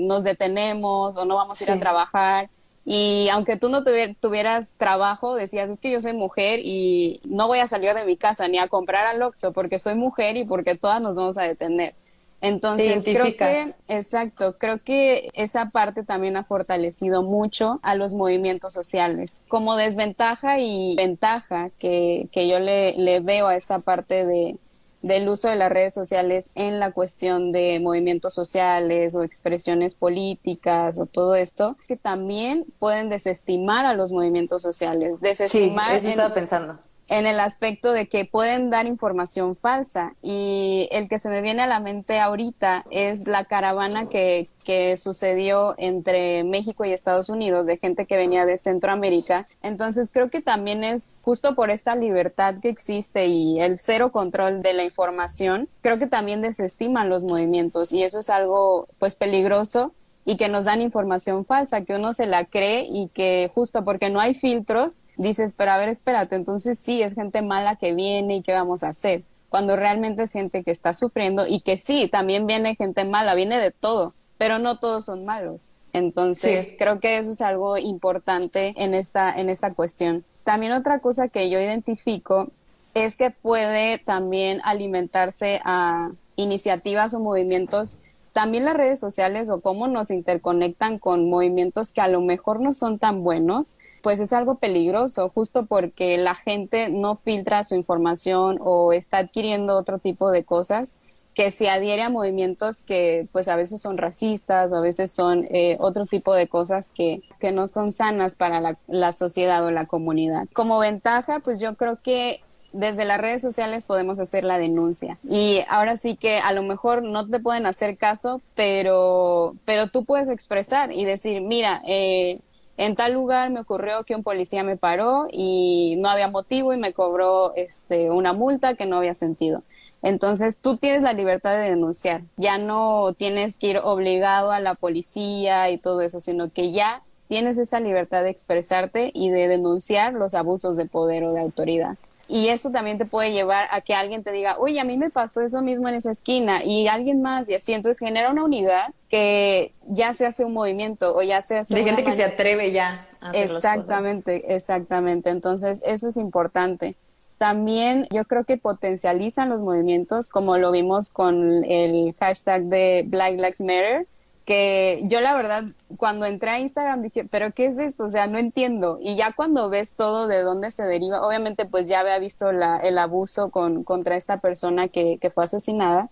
nos detenemos o no vamos a ir a trabajar. Y aunque tú no tuvieras trabajo, decías, es que yo soy mujer y no voy a salir de mi casa ni a comprar al Oxxo porque soy mujer y porque todas nos vamos a detener. Entonces, creo que, exacto, creo que esa parte también ha fortalecido mucho a los movimientos sociales. Como desventaja y ventaja que, que yo le, le veo a esta parte de, del uso de las redes sociales en la cuestión de movimientos sociales o expresiones políticas o todo esto, que también pueden desestimar a los movimientos sociales. Desestimar. Sí, eso estaba pensando en el aspecto de que pueden dar información falsa. Y el que se me viene a la mente ahorita es la caravana que, que sucedió entre México y Estados Unidos de gente que venía de Centroamérica. Entonces creo que también es justo por esta libertad que existe y el cero control de la información, creo que también desestiman los movimientos y eso es algo pues peligroso y que nos dan información falsa, que uno se la cree y que justo porque no hay filtros, dices, pero a ver, espérate, entonces sí, es gente mala que viene y qué vamos a hacer, cuando realmente es gente que está sufriendo y que sí, también viene gente mala, viene de todo, pero no todos son malos. Entonces, creo que eso es algo importante en esta, en esta cuestión. También otra cosa que yo identifico es que puede también alimentarse a iniciativas o movimientos también las redes sociales o cómo nos interconectan con movimientos que a lo mejor no son tan buenos, pues es algo peligroso, justo porque la gente no filtra su información o está adquiriendo otro tipo de cosas que se adhiere a movimientos que pues a veces son racistas, a veces son eh, otro tipo de cosas que, que no son sanas para la, la sociedad o la comunidad. Como ventaja, pues yo creo que desde las redes sociales podemos hacer la denuncia. Y ahora sí que a lo mejor no te pueden hacer caso, pero, pero tú puedes expresar y decir, mira, eh, en tal lugar me ocurrió que un policía me paró y no había motivo y me cobró este, una multa que no había sentido. Entonces tú tienes la libertad de denunciar, ya no tienes que ir obligado a la policía y todo eso, sino que ya tienes esa libertad de expresarte y de denunciar los abusos de poder o de autoridad. Y eso también te puede llevar a que alguien te diga, oye, a mí me pasó eso mismo en esa esquina y alguien más y así. Entonces genera una unidad que ya se hace un movimiento o ya se hace... De gente que se atreve ya. A exactamente, exactamente. Entonces eso es importante. También yo creo que potencializan los movimientos, como lo vimos con el hashtag de Black Lives Matter, que yo la verdad cuando entré a Instagram dije, pero ¿qué es esto? O sea, no entiendo. Y ya cuando ves todo de dónde se deriva, obviamente pues ya había visto el abuso con, contra esta persona que, que fue asesinada,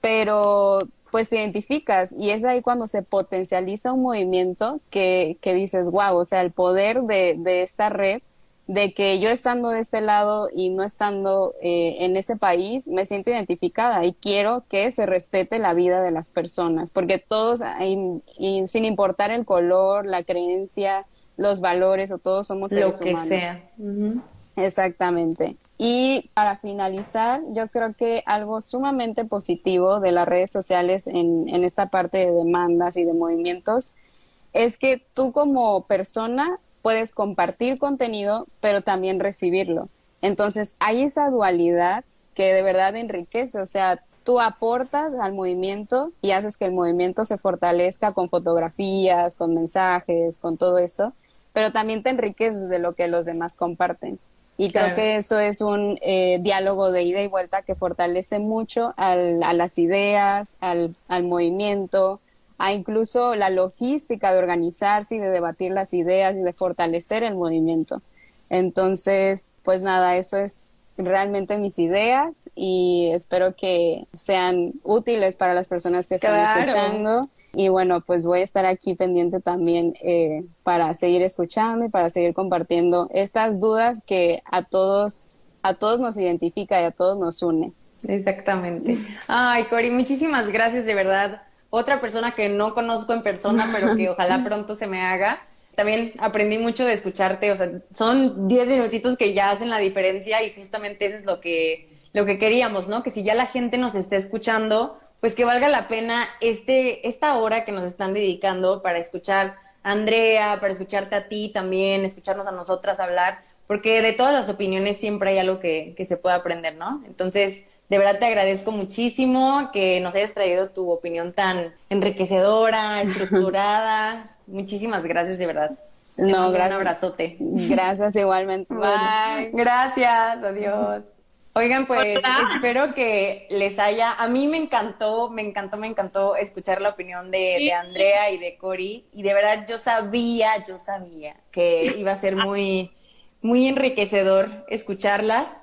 pero pues te identificas y es ahí cuando se potencializa un movimiento que, que dices, wow, o sea, el poder de, de esta red de que yo estando de este lado y no estando eh, en ese país, me siento identificada y quiero que se respete la vida de las personas, porque todos, sin importar el color, la creencia, los valores o todos somos seres Lo que sea. Exactamente. Y para finalizar, yo creo que algo sumamente positivo de las redes sociales en, en esta parte de demandas y de movimientos es que tú como persona puedes compartir contenido, pero también recibirlo. Entonces, hay esa dualidad que de verdad enriquece, o sea, tú aportas al movimiento y haces que el movimiento se fortalezca con fotografías, con mensajes, con todo eso, pero también te enriqueces de lo que los demás comparten. Y creo que eso es un eh, diálogo de ida y vuelta que fortalece mucho al, a las ideas, al, al movimiento, a incluso la logística de organizarse y de debatir las ideas y de fortalecer el movimiento. Entonces, pues nada, eso es realmente mis ideas y espero que sean útiles para las personas que están escuchando. Y bueno, pues voy a estar aquí pendiente también eh, para seguir escuchando y para seguir compartiendo estas dudas que a todos, a todos nos identifica y a todos nos une. Exactamente. Ay, Cori, muchísimas gracias de verdad otra persona que no conozco en persona, pero que (laughs) ojalá pronto se me haga. También aprendí mucho de escucharte, o sea, son 10 minutitos que ya hacen la diferencia y justamente eso es lo que, lo que queríamos, ¿no? Que si ya la gente nos está escuchando, pues que valga la pena este, esta hora que nos están dedicando para escuchar a Andrea, para escucharte a ti también, escucharnos a nosotras hablar, porque de todas las opiniones siempre hay algo que, que se puede aprender, ¿no? Entonces, de verdad te agradezco muchísimo que nos hayas traído tu opinión tan enriquecedora, (laughs) estructurada. Muchísimas gracias, de verdad. No, gracias. Un abrazote. Gracias igualmente. (laughs) Bye. Gracias, adiós. Oigan, pues espero que les haya. A mí me encantó, me encantó, me encantó escuchar la opinión de, de Andrea y de Cori. Y de verdad yo sabía, yo sabía que iba a ser muy, muy enriquecedor escucharlas.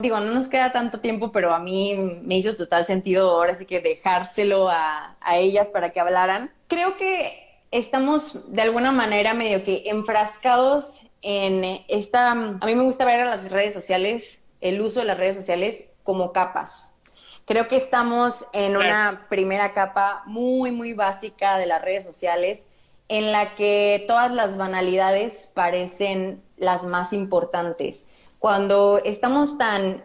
Digo, no nos queda tanto tiempo, pero a mí me hizo total sentido ahora sí que dejárselo a, a ellas para que hablaran. Creo que estamos de alguna manera medio que enfrascados en esta... A mí me gusta ver a las redes sociales, el uso de las redes sociales como capas. Creo que estamos en una primera capa muy, muy básica de las redes sociales en la que todas las banalidades parecen las más importantes. Cuando estamos tan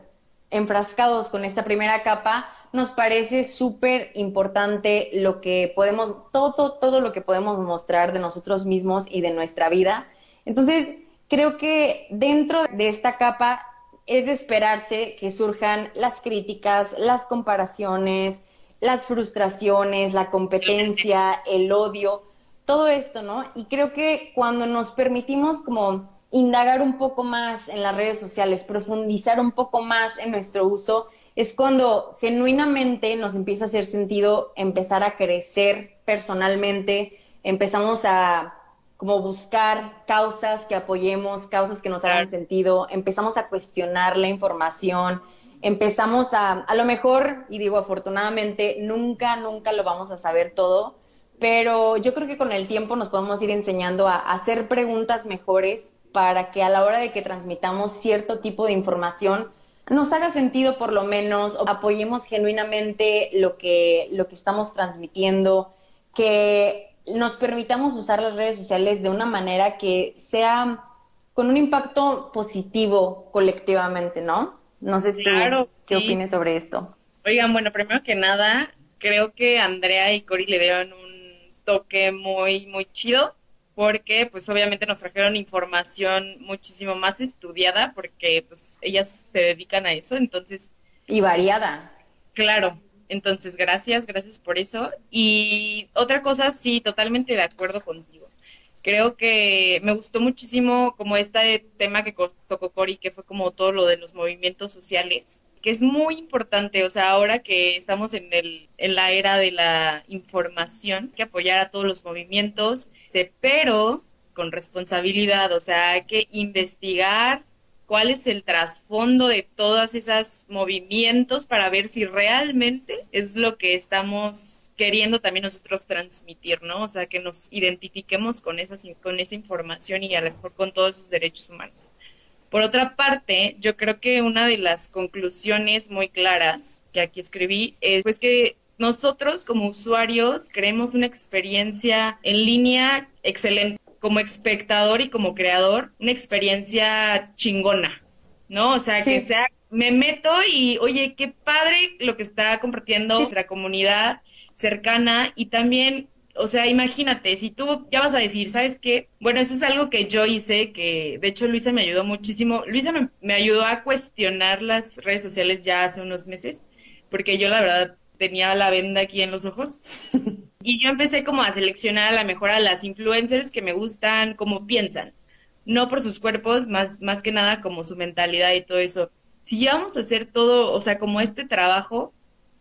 enfrascados con esta primera capa, nos parece súper importante lo que podemos, todo, todo lo que podemos mostrar de nosotros mismos y de nuestra vida. Entonces, creo que dentro de esta capa es de esperarse que surjan las críticas, las comparaciones, las frustraciones, la competencia, el odio, todo esto, ¿no? Y creo que cuando nos permitimos como indagar un poco más en las redes sociales, profundizar un poco más en nuestro uso, es cuando genuinamente nos empieza a hacer sentido empezar a crecer personalmente, empezamos a como buscar causas que apoyemos, causas que nos hagan sentido, empezamos a cuestionar la información, empezamos a, a lo mejor, y digo afortunadamente, nunca, nunca lo vamos a saber todo, pero yo creo que con el tiempo nos podemos ir enseñando a, a hacer preguntas mejores para que a la hora de que transmitamos cierto tipo de información, nos haga sentido por lo menos, o apoyemos genuinamente lo que, lo que estamos transmitiendo, que nos permitamos usar las redes sociales de una manera que sea con un impacto positivo colectivamente, ¿no? No sé tú qué opines sobre esto. Oigan, bueno, primero que nada, creo que Andrea y Cori le dieron un toque muy, muy chido porque pues obviamente nos trajeron información muchísimo más estudiada porque pues ellas se dedican a eso, entonces... Y variada. Claro, entonces gracias, gracias por eso. Y otra cosa, sí, totalmente de acuerdo contigo. Creo que me gustó muchísimo como este tema que tocó Cori, que fue como todo lo de los movimientos sociales que es muy importante, o sea, ahora que estamos en, el, en la era de la información, que apoyar a todos los movimientos, pero con responsabilidad, o sea, hay que investigar cuál es el trasfondo de todos esos movimientos para ver si realmente es lo que estamos queriendo también nosotros transmitir, ¿no? O sea, que nos identifiquemos con, esas, con esa información y a lo mejor con todos esos derechos humanos. Por otra parte, yo creo que una de las conclusiones muy claras que aquí escribí es pues que nosotros como usuarios queremos una experiencia en línea excelente. Como espectador y como creador, una experiencia chingona, ¿no? O sea, que sea, me meto y, oye, qué padre lo que está compartiendo nuestra comunidad cercana y también o sea, imagínate, si tú ya vas a decir, ¿sabes qué? Bueno, eso es algo que yo hice, que de hecho Luisa me ayudó muchísimo. Luisa me, ayudó a cuestionar las redes sociales ya hace unos meses, porque yo la verdad tenía la venda aquí en los ojos. (laughs) Y yo empecé como a seleccionar a la mejor a las influencers que me gustan, como piensan. No por sus cuerpos, más, más que nada como su mentalidad y todo eso. Si ya vamos a hacer todo, o sea, como este trabajo,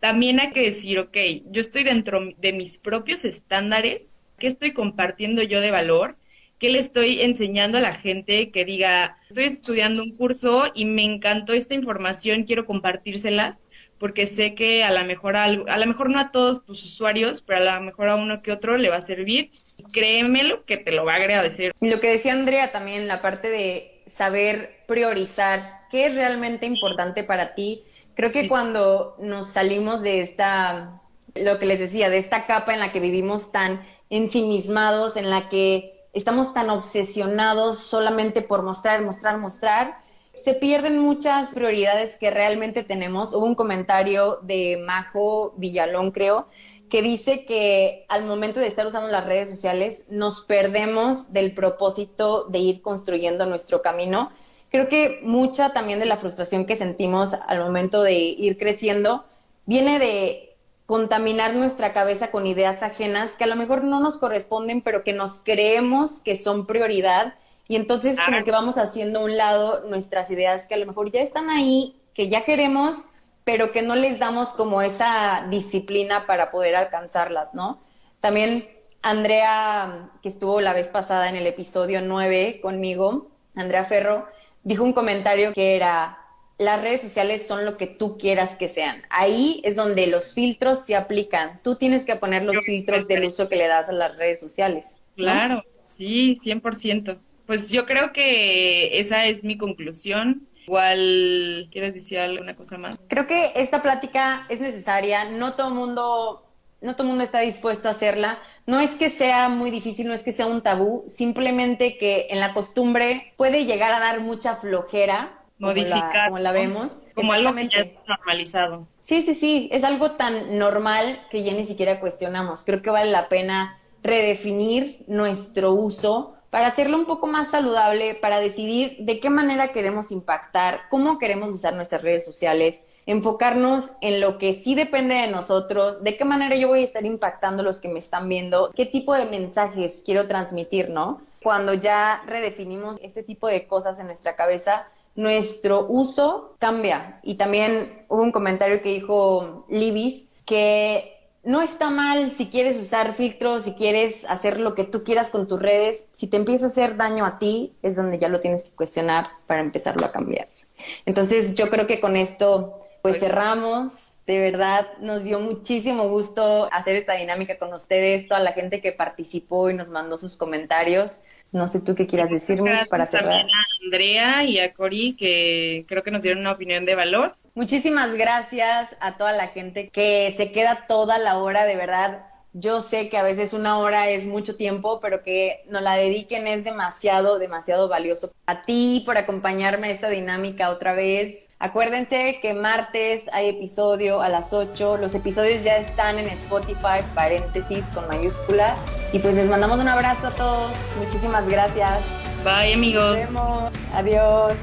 también hay que decir, ok, yo estoy dentro de mis propios estándares, ¿qué estoy compartiendo yo de valor? ¿Qué le estoy enseñando a la gente que diga, estoy estudiando un curso y me encantó esta información, quiero compartírselas? porque sé que a lo mejor a, a lo mejor no a todos tus usuarios, pero a lo mejor a uno que otro le va a servir. Créemelo que te lo va a agradecer. Lo que decía Andrea también, la parte de saber priorizar qué es realmente importante para ti, Creo que cuando nos salimos de esta, lo que les decía, de esta capa en la que vivimos tan ensimismados, en la que estamos tan obsesionados solamente por mostrar, mostrar, mostrar, se pierden muchas prioridades que realmente tenemos. Hubo un comentario de Majo Villalón, creo, que dice que al momento de estar usando las redes sociales nos perdemos del propósito de ir construyendo nuestro camino. Creo que mucha también de la frustración que sentimos al momento de ir creciendo viene de contaminar nuestra cabeza con ideas ajenas que a lo mejor no nos corresponden, pero que nos creemos que son prioridad. Y entonces como que vamos haciendo a un lado nuestras ideas que a lo mejor ya están ahí, que ya queremos, pero que no les damos como esa disciplina para poder alcanzarlas, ¿no? También Andrea, que estuvo la vez pasada en el episodio 9 conmigo, Andrea Ferro, dijo un comentario que era, las redes sociales son lo que tú quieras que sean. Ahí es donde los filtros se aplican. Tú tienes que poner los filtros del uso que le das a las redes sociales. Claro, sí, 100%. Pues yo creo que esa es mi conclusión. Igual, ¿quieres decir alguna cosa más? Creo que esta plática es necesaria. No todo mundo, no todo mundo está dispuesto a hacerla. No es que sea muy difícil, no es que sea un tabú, simplemente que en la costumbre puede llegar a dar mucha flojera. Modificar. Como la, vemos. Como algo que ya es normalizado. Sí, sí, sí. Es algo tan normal que ya ni siquiera cuestionamos. Creo que vale la pena redefinir nuestro uso para hacerlo un poco más saludable, para decidir de qué manera queremos impactar, cómo queremos usar nuestras redes sociales, enfocarnos en lo que sí depende de nosotros, de qué manera yo voy a estar impactando a los que me están viendo, qué tipo de mensajes quiero transmitir, ¿no? Cuando ya redefinimos este tipo de cosas en nuestra cabeza, nuestro uso cambia. Y también hubo un comentario que dijo Libis que no está mal si quieres usar filtros, si quieres hacer lo que tú quieras con tus redes. Si te empieza a hacer daño a ti, es donde ya lo tienes que cuestionar para empezarlo a cambiar. Entonces, yo creo que con esto, pues, pues cerramos. De verdad, nos dio muchísimo gusto hacer esta dinámica con ustedes, toda la gente que participó y nos mandó sus comentarios. No sé tú qué quieras decirnos para cerrar. También a Andrea y a Cori, que creo que nos dieron una opinión de valor. Muchísimas gracias a toda la gente que se queda toda la hora, de verdad. Yo sé que a veces una hora es mucho tiempo, pero que nos la dediquen es demasiado, demasiado valioso. A ti por acompañarme a esta dinámica otra vez. Acuérdense que martes hay episodio a las 8. Los episodios ya están en Spotify, paréntesis con mayúsculas. Y pues les mandamos un abrazo a todos. Muchísimas gracias. Bye amigos. Nos vemos. Adiós.